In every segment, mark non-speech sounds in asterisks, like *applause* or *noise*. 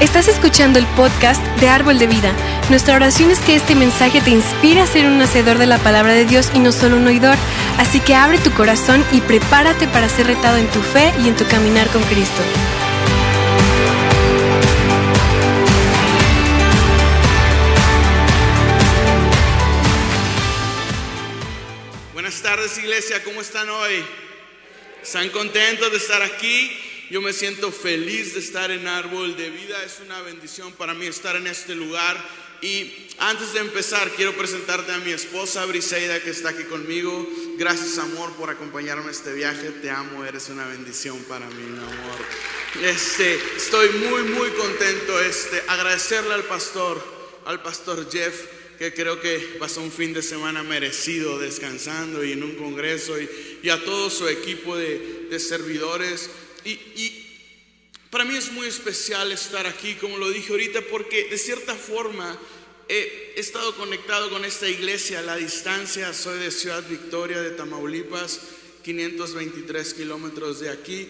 Estás escuchando el podcast de Árbol de Vida. Nuestra oración es que este mensaje te inspire a ser un hacedor de la palabra de Dios y no solo un oidor. Así que abre tu corazón y prepárate para ser retado en tu fe y en tu caminar con Cristo. Buenas tardes iglesia, ¿cómo están hoy? ¿Están contentos de estar aquí? Yo me siento feliz de estar en Árbol de Vida. Es una bendición para mí estar en este lugar. Y antes de empezar, quiero presentarte a mi esposa Briseida que está aquí conmigo. Gracias, amor, por acompañarme en este viaje. Te amo, eres una bendición para mí, mi amor. Este, estoy muy, muy contento. Este, agradecerle al pastor, al pastor Jeff, que creo que pasó un fin de semana merecido descansando y en un congreso, y, y a todo su equipo de, de servidores. Y, para mí es muy especial estar aquí, como lo dije ahorita, porque de cierta forma he, estado conectado con esta iglesia a la distancia. Soy de Ciudad Victoria, de Tamaulipas, 523 kilómetros de aquí.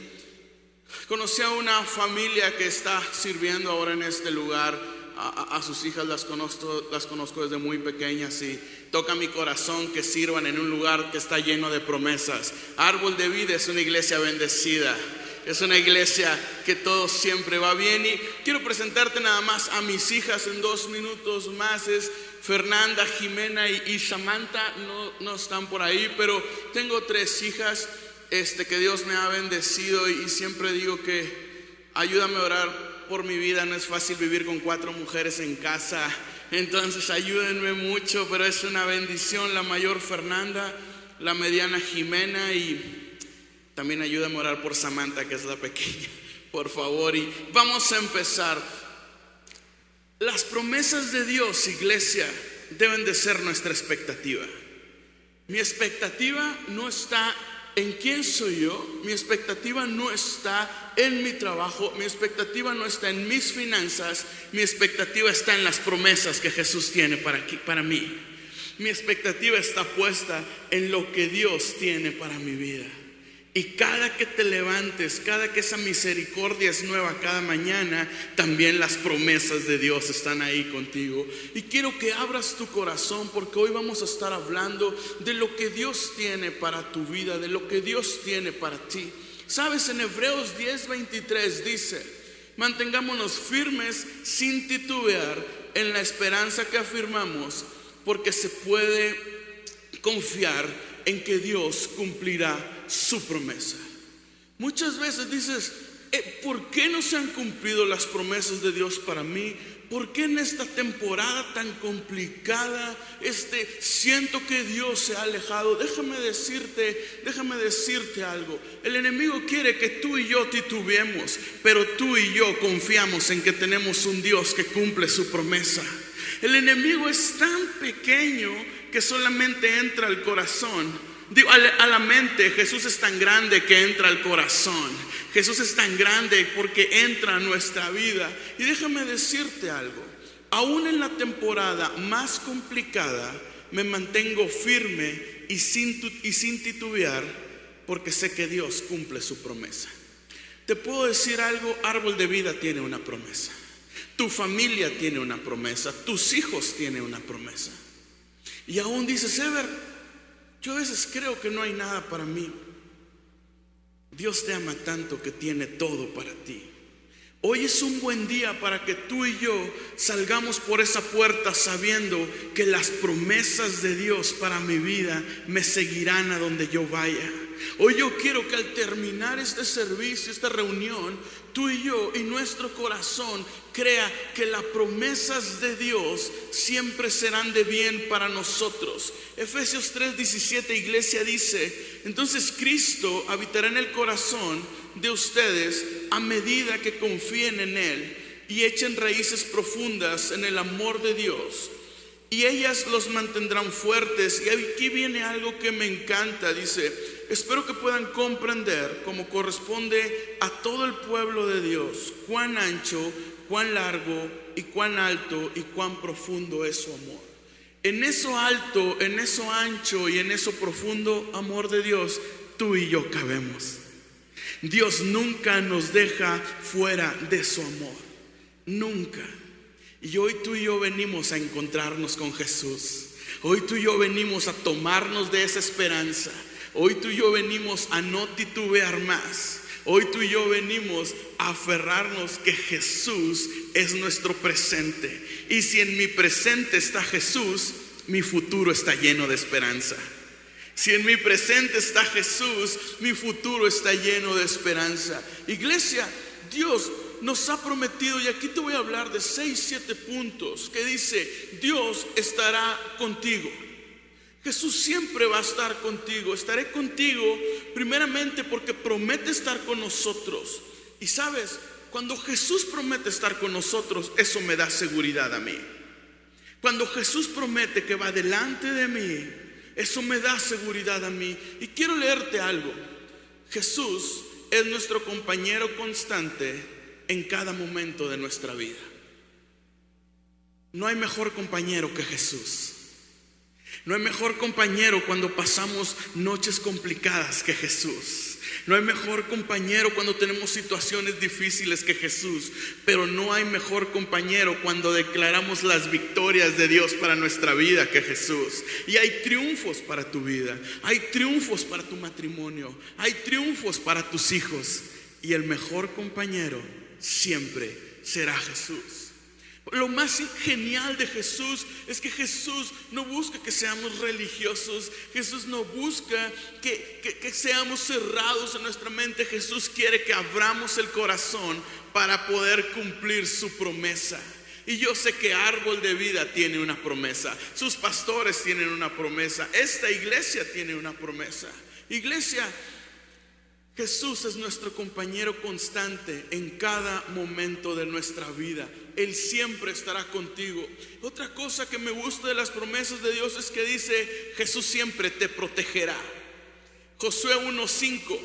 Conocí a una familia que está sirviendo ahora en este lugar. A, a, sus hijas las conozco, las conozco desde muy pequeñas y toca mi corazón que sirvan en un lugar que está lleno de promesas. Árbol de vida es una iglesia bendecida. Es una iglesia que todo siempre va bien y quiero presentarte nada más a mis hijas en dos minutos más. Es Fernanda, Jimena y, Samantha, no, no, están por ahí, pero tengo tres hijas este, que Dios me ha bendecido y, y siempre digo que ayúdame a orar por mi vida. No es fácil vivir con cuatro mujeres en casa, entonces ayúdenme mucho, pero es una bendición. La mayor Fernanda, la mediana Jimena y también ayúdame a orar por Samantha, que es la pequeña, *laughs* por favor. Y vamos a empezar. Las promesas de Dios, iglesia, deben de ser nuestra expectativa. Mi expectativa no está en quién soy yo, mi expectativa no está en mi trabajo, mi expectativa no está en mis finanzas, mi expectativa está en las promesas que Jesús tiene para, para mí. Mi expectativa está puesta en lo que Dios tiene para mi vida. Y cada que te levantes, cada que esa misericordia es nueva cada mañana, también las promesas de Dios están ahí contigo. Y quiero que abras tu corazón porque hoy vamos a estar hablando de lo que Dios tiene para tu vida, de lo que Dios tiene para ti. Sabes, en Hebreos 10:23 dice, mantengámonos firmes sin titubear en la esperanza que afirmamos, porque se puede confiar en que Dios cumplirá su promesa. Muchas veces dices, eh, ¿por qué no se han cumplido las promesas de Dios para mí? ¿Por qué en esta temporada tan complicada este siento que Dios se ha alejado? Déjame decirte, déjame decirte algo. El enemigo quiere que tú y yo titubeemos, pero tú y yo confiamos en que tenemos un Dios que cumple su promesa. El enemigo es tan pequeño que solamente entra al corazón Digo, a la mente, Jesús es tan grande que entra al corazón. Jesús es tan grande porque entra a nuestra vida. Y déjame decirte algo, aún en la temporada más complicada, me mantengo firme y sin, titubear porque sé que Dios cumple su promesa. Te puedo decir algo, árbol de vida tiene una promesa. Tu familia tiene una promesa, tus hijos tienen una promesa. Y aún dices, Ever, yo a veces creo que no hay nada para mí. Dios te ama tanto que tiene todo para ti. Hoy es un buen día para que tú y yo salgamos por esa puerta sabiendo que las promesas de Dios para mi vida me seguirán a donde yo vaya. Hoy yo quiero que al terminar este servicio, esta reunión, tú y yo y nuestro corazón crea que las promesas de Dios siempre serán de bien para nosotros. Efesios 3:17 iglesia dice, entonces Cristo habitará en el corazón de ustedes a medida que confíen en Él y echen raíces profundas en el amor de Dios. Y ellas los mantendrán fuertes. Y aquí viene algo que me encanta. Dice, espero que puedan comprender, como corresponde a todo el pueblo de Dios, cuán ancho, cuán largo y cuán alto y cuán profundo es su amor. En eso alto, en eso ancho y en eso profundo amor de Dios, tú y yo cabemos. Dios nunca nos deja fuera de su amor. nunca. Y hoy tú y yo venimos a encontrarnos con Jesús. Hoy tú y yo venimos a tomarnos de esa esperanza. Hoy tú y yo venimos a no titubear más. Hoy tú y yo venimos a aferrarnos que Jesús es nuestro presente. Y si en mi presente está Jesús, mi futuro está lleno de esperanza. Si en mi presente está Jesús, mi futuro está lleno de esperanza. Iglesia, Dios nos ha prometido, y aquí te voy a hablar de seis, siete puntos, que dice, Dios estará contigo. Jesús siempre va a estar contigo. Estaré contigo primeramente porque promete estar con nosotros. Y sabes, cuando Jesús promete estar con nosotros, eso me da seguridad a mí. Cuando Jesús promete que va delante de mí, eso me da seguridad a mí. Y quiero leerte algo. Jesús es nuestro compañero constante en cada momento de nuestra vida. No hay mejor compañero que Jesús. No hay mejor compañero cuando pasamos noches complicadas que Jesús. No hay mejor compañero cuando tenemos situaciones difíciles que Jesús. Pero no hay mejor compañero cuando declaramos las victorias de Dios para nuestra vida que Jesús. Y hay triunfos para tu vida. Hay triunfos para tu matrimonio. Hay triunfos para tus hijos. Y el mejor compañero siempre será Jesús. Lo más genial de Jesús es que Jesús no busca que seamos religiosos, Jesús no busca que, que, seamos cerrados en nuestra mente, Jesús quiere que abramos el corazón para poder cumplir su promesa. Y yo sé que árbol de vida tiene una promesa, sus pastores tienen una promesa, esta iglesia tiene una promesa. Iglesia, Jesús es nuestro compañero constante en cada momento de nuestra vida. Él siempre estará contigo. Otra cosa que me gusta de las promesas de Dios es que dice, Jesús siempre te protegerá. Josué 1.5,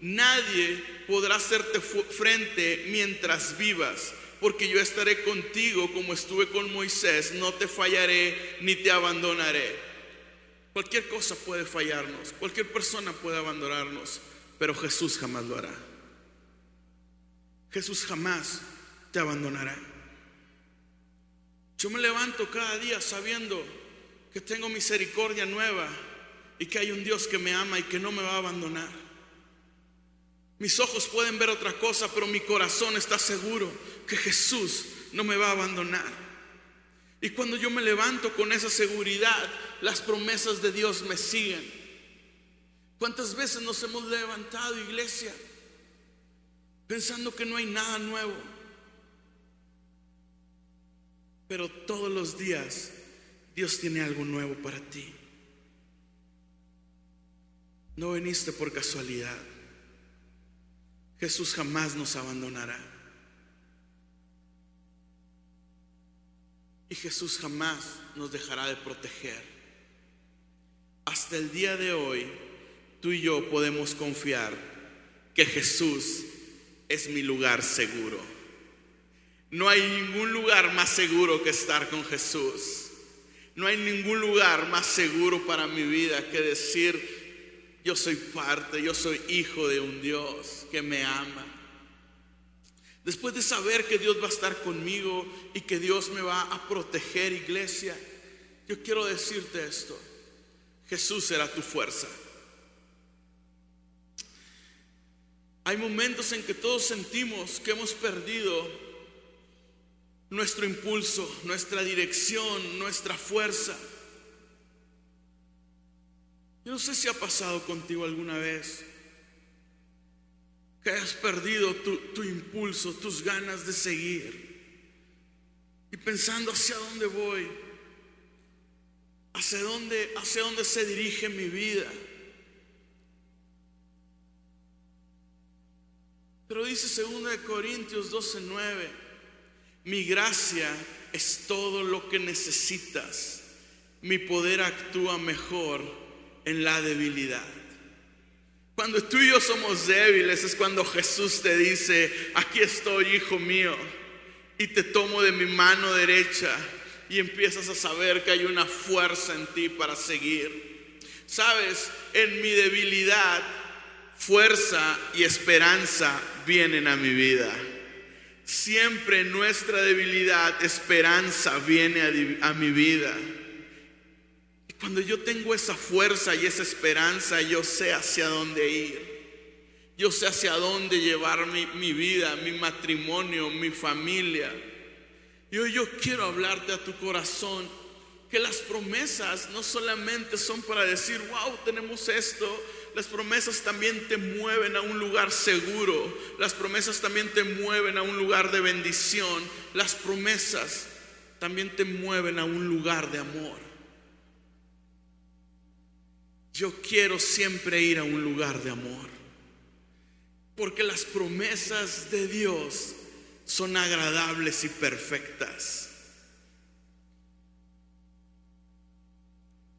nadie podrá hacerte frente mientras vivas, porque yo estaré contigo como estuve con Moisés, no te fallaré ni te abandonaré. Cualquier cosa puede fallarnos, cualquier persona puede abandonarnos pero Jesús jamás lo hará. Jesús jamás te abandonará. Yo me levanto cada día sabiendo que tengo misericordia nueva y que hay un Dios que me ama y que no me va a abandonar. Mis ojos pueden ver otra cosa, pero mi corazón está seguro que Jesús no me va a abandonar. Y cuando yo me levanto con esa seguridad, las promesas de Dios me siguen. ¿Cuántas veces nos hemos levantado, iglesia, pensando que no hay nada nuevo? Pero todos los días Dios tiene algo nuevo para ti. No viniste por casualidad. Jesús jamás nos abandonará. Y Jesús jamás nos dejará de proteger. Hasta el día de hoy, tú y yo podemos confiar que Jesús es mi lugar seguro. No hay ningún lugar más seguro que estar con Jesús. No hay ningún lugar más seguro para mi vida que decir, yo soy parte, yo soy hijo de un Dios que me ama. Después de saber que Dios va a estar conmigo y que Dios me va a proteger, iglesia, yo quiero decirte esto. Jesús será tu fuerza. Hay momentos en que todos sentimos que hemos perdido nuestro impulso, nuestra dirección, nuestra fuerza. Yo no sé si ha pasado contigo alguna vez que hayas perdido tu, impulso, tus ganas de seguir y pensando hacia dónde voy, hacia dónde, hacia dónde se dirige mi vida. Pero dice 2 Corintios 12:9, mi gracia es todo lo que necesitas. Mi poder actúa mejor en la debilidad. Cuando tú y yo somos débiles es cuando Jesús te dice, aquí estoy, hijo mío, y te tomo de mi mano derecha y empiezas a saber que hay una fuerza en ti para seguir. Sabes, en mi debilidad fuerza y esperanza vienen a mi vida. Siempre nuestra debilidad, esperanza viene a, mi vida. Y cuando yo tengo esa fuerza y esa esperanza, yo sé hacia dónde ir. Yo sé hacia dónde llevar mi, mi vida, mi matrimonio, mi familia. Y hoy yo quiero hablarte a tu corazón que las promesas no solamente son para decir, wow, tenemos esto, las promesas también te mueven a un lugar seguro, las promesas también te mueven a un lugar de bendición, las promesas también te mueven a un lugar de amor. Yo quiero siempre ir a un lugar de amor. Porque las promesas de Dios son agradables y perfectas.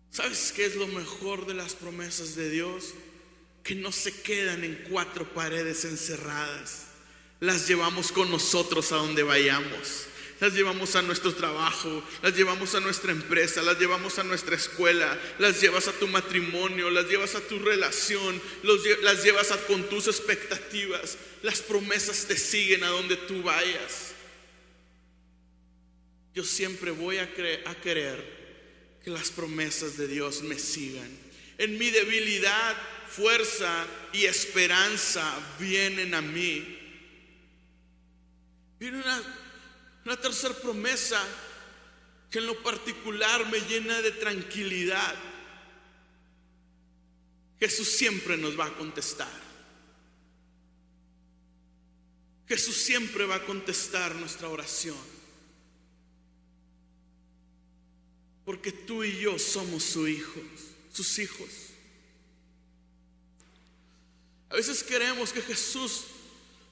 ¿Sabes qué es lo mejor de las promesas de Dios? Que no se quedan en cuatro paredes encerradas. Las llevamos con nosotros a donde vayamos las llevamos a nuestro trabajo, las llevamos a nuestra empresa, las llevamos a nuestra escuela, las llevas a tu matrimonio, las llevas a tu relación, las llevas con tus expectativas. Las promesas te siguen a donde tú vayas. Yo siempre voy a, a querer que las promesas de Dios me sigan. En mi debilidad, fuerza y esperanza vienen a mí. Viene una tercera promesa que en lo particular me llena de tranquilidad. Jesús siempre nos va a contestar. Jesús siempre va a contestar nuestra oración. Porque tú y yo somos sus hijos, sus hijos. A veces queremos que Jesús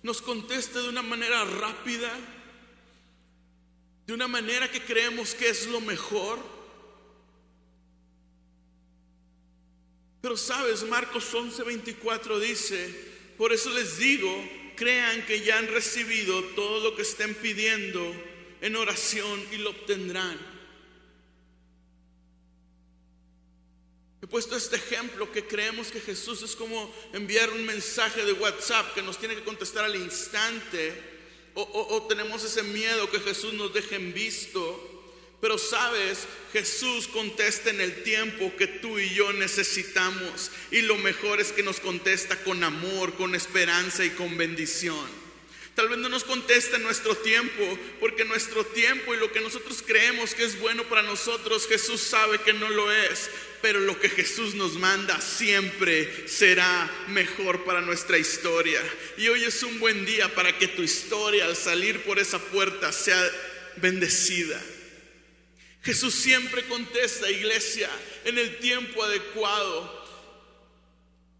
nos conteste de una manera rápida, de una manera que creemos que es lo mejor. Pero sabes, Marcos 11:24 dice, por eso les digo, crean que ya han recibido todo lo que estén pidiendo en oración y lo obtendrán. Puesto este ejemplo que creemos que Jesús es como enviar un mensaje de WhatsApp que nos tiene que contestar al instante o, tenemos ese miedo que Jesús nos deje en visto. Pero sabes, Jesús contesta en el tiempo que tú y yo necesitamos. Y lo mejor es que nos contesta con amor, con esperanza y con bendición. Tal vez no nos conteste en nuestro tiempo, porque nuestro tiempo y lo que nosotros creemos que es bueno para nosotros, Jesús sabe que no lo es. Pero lo que Jesús nos manda siempre será mejor para nuestra historia. Y hoy es un buen día para que tu historia al salir por esa puerta sea bendecida. Jesús siempre contesta, iglesia, en el tiempo adecuado,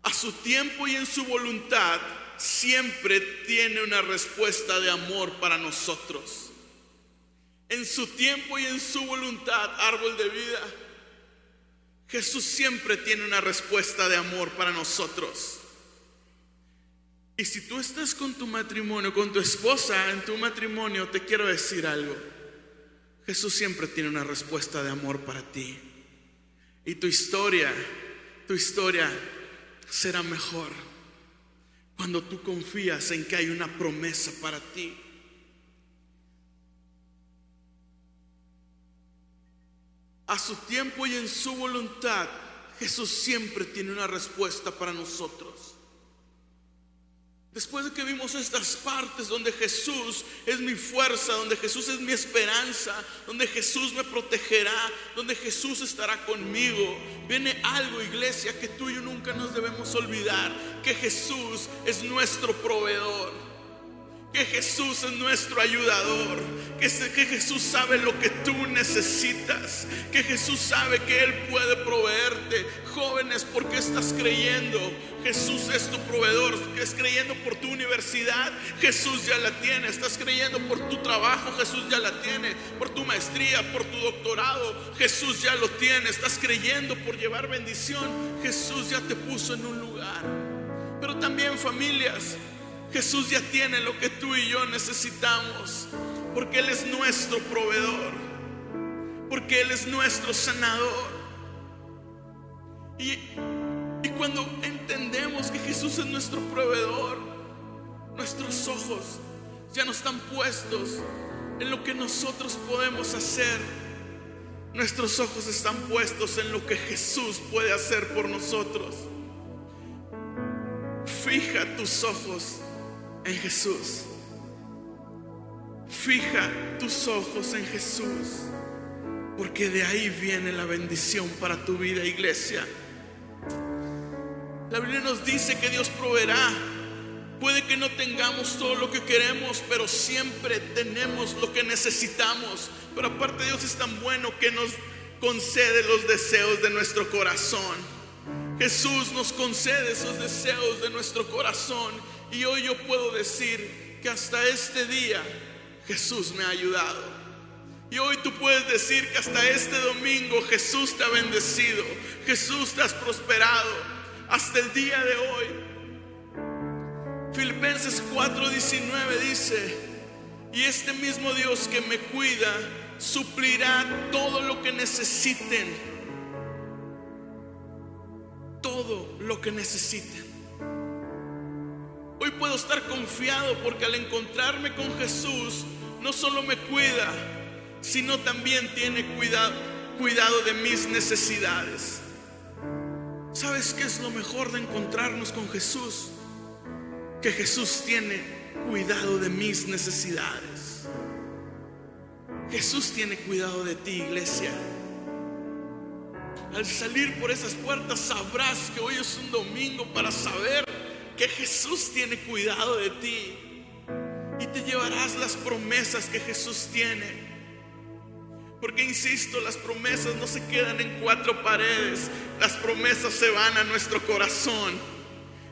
a su tiempo y en su voluntad siempre tiene una respuesta de amor para nosotros. En su tiempo y en su voluntad, árbol de vida, Jesús siempre tiene una respuesta de amor para nosotros. Y si tú estás con tu matrimonio, con tu esposa en tu matrimonio, te quiero decir algo. Jesús siempre tiene una respuesta de amor para ti. Y tu historia, tu historia será mejor cuando tú confías en que hay una promesa para ti. A su tiempo y en su voluntad, Jesús siempre tiene una respuesta para nosotros. Después de que vimos estas partes donde Jesús es mi fuerza, donde Jesús es mi esperanza, donde Jesús me protegerá, donde Jesús estará conmigo, viene algo, iglesia, que tú y yo nunca nos debemos olvidar, que Jesús es nuestro proveedor que Jesús es nuestro ayudador, que, que Jesús sabe lo que tú necesitas, que Jesús sabe que Él puede proveerte. Jóvenes, ¿por qué estás creyendo? Jesús es tu proveedor, es creyendo por tu universidad, Jesús ya la tiene, estás creyendo por tu trabajo, Jesús ya la tiene, por tu maestría, por tu doctorado, Jesús ya lo tiene, estás creyendo por llevar bendición, Jesús ya te puso en un lugar. Pero también familias, Jesús ya tiene lo que tú y yo necesitamos, porque Él es nuestro proveedor, porque Él es nuestro sanador. Y, y cuando entendemos que Jesús es nuestro proveedor, nuestros ojos ya no están puestos en lo que nosotros podemos hacer. Nuestros ojos están puestos en lo que Jesús puede hacer por nosotros. Fija tus ojos en Jesús. Fija tus ojos en Jesús. Porque de ahí viene la bendición para tu vida, iglesia. La Biblia nos dice que Dios proveerá. Puede que no tengamos todo lo que queremos, pero siempre tenemos lo que necesitamos. Pero aparte Dios es tan bueno que nos concede los deseos de nuestro corazón. Jesús nos concede esos deseos de nuestro corazón. Y hoy yo puedo decir que hasta este día Jesús me ha ayudado. Y hoy tú puedes decir que hasta este domingo Jesús te ha bendecido, Jesús te has prosperado, hasta el día de hoy. Filipenses 4:19 dice, y este mismo Dios que me cuida, suplirá todo lo que necesiten, todo lo que necesiten. Hoy puedo estar confiado porque al encontrarme con Jesús, no solo me cuida, sino también tiene cuidado, cuidado de mis necesidades. ¿Sabes qué es lo mejor de encontrarnos con Jesús? Que Jesús tiene cuidado de mis necesidades. Jesús tiene cuidado de ti, iglesia. Al salir por esas puertas sabrás que hoy es un domingo para saber que Jesús tiene cuidado de ti. Y te llevarás las promesas que Jesús tiene. Porque insisto, las promesas no se quedan en cuatro paredes, las promesas se van a nuestro corazón,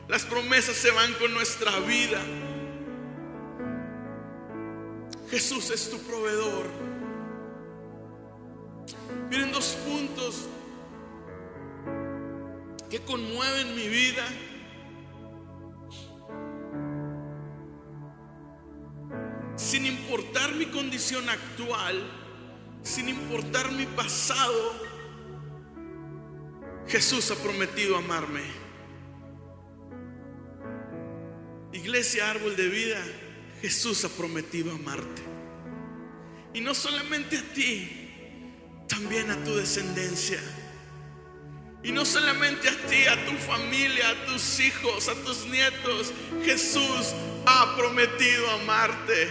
las promesas se van con nuestra vida. Jesús es tu proveedor. Miren dos puntos que conmueven mi vida. Sin importar mi condición actual, sin importar mi pasado, Jesús ha prometido amarme. Iglesia Árbol de Vida, Jesús ha prometido amarte. Y no solamente a ti, también a tu descendencia. Y no solamente a ti, a tu familia, a tus hijos, a tus nietos. Jesús ha prometido amarte.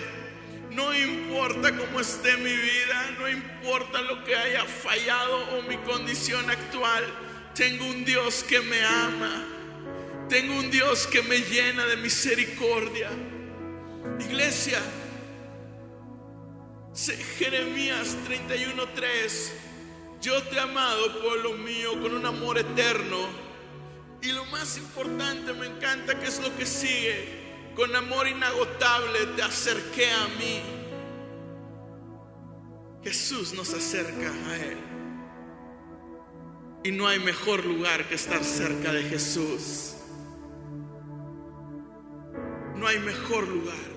No importa cómo esté mi vida, no importa lo que haya fallado o mi condición actual, tengo un Dios que me ama. Tengo un Dios que me llena de misericordia. Iglesia, Jeremías 31:3, yo te he amado, pueblo mío, con un amor eterno. Y lo más importante, me encanta que es lo que sigue con amor inagotable te acerqué a mí. Jesús nos acerca a Él. Y no hay mejor lugar que estar cerca de Jesús. No hay mejor lugar.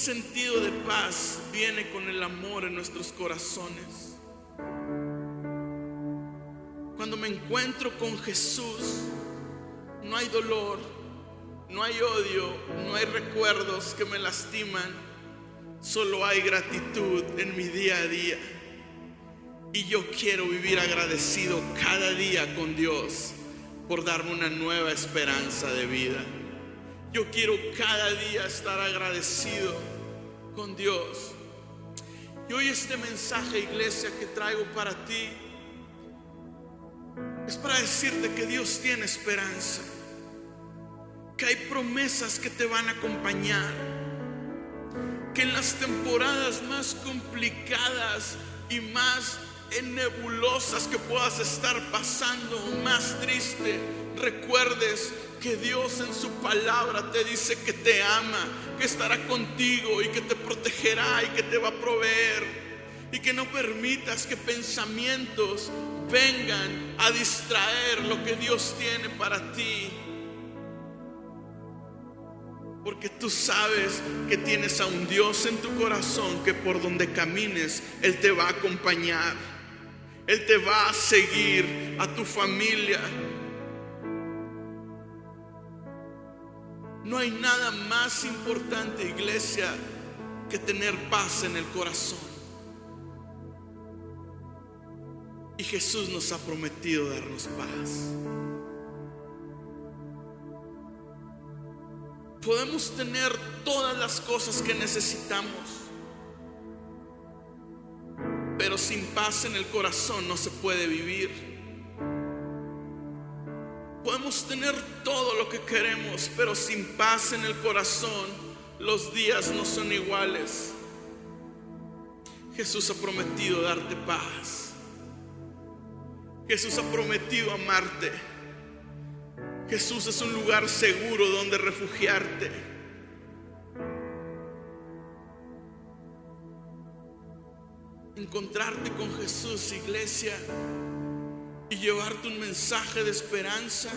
Sentido de paz viene con el amor en nuestros corazones. Cuando me encuentro con Jesús, no hay dolor, no hay odio, no hay recuerdos que me lastiman, solo hay gratitud en mi día a día. Y yo quiero vivir agradecido cada día con Dios por darme una nueva esperanza de vida. Yo quiero cada día estar agradecido con Dios. Y hoy este mensaje, iglesia, que traigo para ti es para decirte que Dios tiene esperanza, que hay promesas que te van a acompañar, que en las temporadas más complicadas y más nebulosas que puedas estar pasando, más triste, recuerdes que Dios en su palabra te dice que te ama, que estará contigo y que te protegerá y que te va a proveer. Y que no permitas que pensamientos vengan a distraer lo que Dios tiene para ti. Porque tú sabes que tienes a un Dios en tu corazón que por donde camines, Él te va a acompañar. Él te va a seguir, a tu familia. No hay nada más importante, iglesia, que tener paz en el corazón. Y Jesús nos ha prometido darnos paz. Podemos tener todas las cosas que necesitamos, pero sin paz en el corazón no se puede vivir. Podemos tener todo lo que queremos, pero sin paz en el corazón, los días no son iguales. Jesús ha prometido darte paz. Jesús ha prometido amarte. Jesús es un lugar seguro donde refugiarte. Encontrarte con Jesús, iglesia, y llevarte un mensaje de esperanza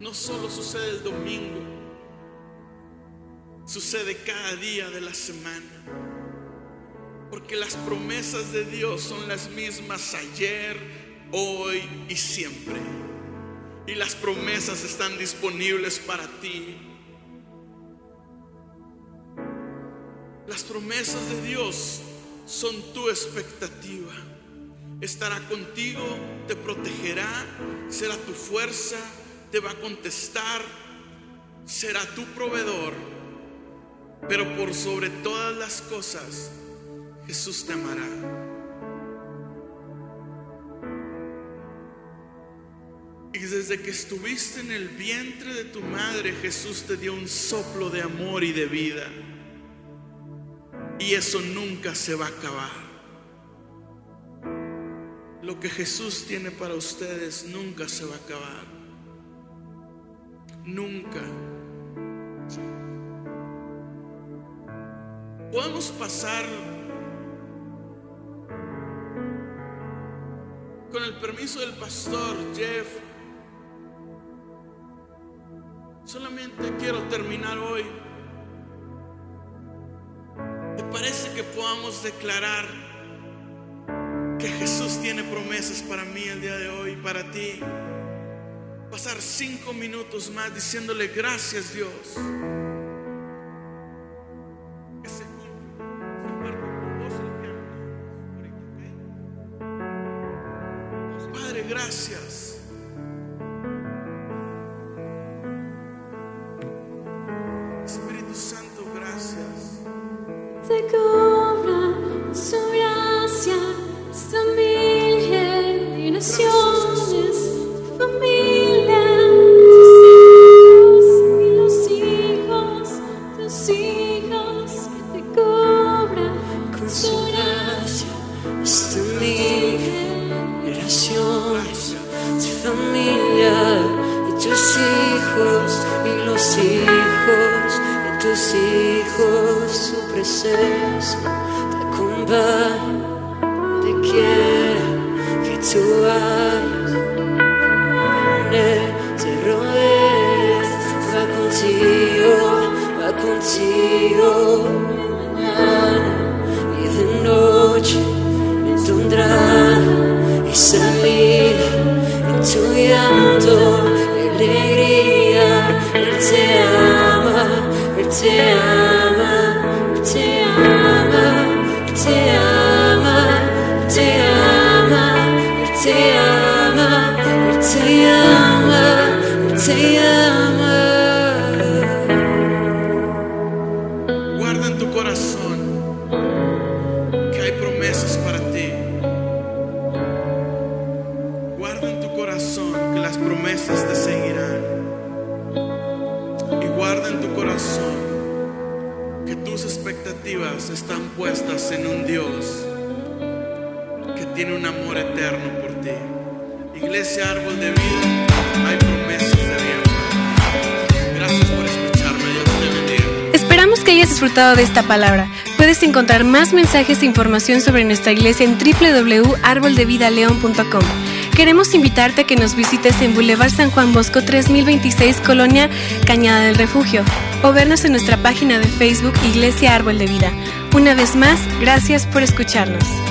no solo sucede el domingo, sucede cada día de la semana. Porque las promesas de Dios son las mismas ayer, hoy y siempre. Y las promesas están disponibles para ti. Las promesas de Dios son tu expectativa estará contigo, te protegerá, será tu fuerza, te va a contestar, será tu proveedor. Pero por sobre todas las cosas, Jesús te amará. Y desde que estuviste en el vientre de tu madre, Jesús te dio un soplo de amor y de vida. Y eso nunca se va a acabar. Lo que Jesús tiene para ustedes nunca se va a acabar. Nunca. Podemos pasar con el permiso del pastor Jeff. Solamente quiero terminar hoy. ¿Te parece que podamos declarar Jesús tiene promesas para mí el día de hoy, para ti. Pasar cinco minutos más diciéndole gracias Dios. Contigo, mañana y de noche en tu entrada y salida, en tu llanto, alegría, Él te ama, Él te ama, Él te ama, Él te ama, Él te ama, Él te ama, Él te ama, Él te ama. Corazón que tus expectativas están puestas en un Dios que tiene un amor eterno por ti. Iglesia Árbol de Vida, hay promesas de bien. Gracias por escucharme. Dios te bendiga. Esperamos que hayas disfrutado de esta palabra. Puedes encontrar más mensajes e información sobre nuestra iglesia en www.arboldevidaleon.com. Queremos invitarte a que nos visites en Boulevard San Juan Bosco 3026, Colonia Cañada del Refugio, o vernos en nuestra página de Facebook Iglesia Árbol de Vida. Una vez más, gracias por escucharnos.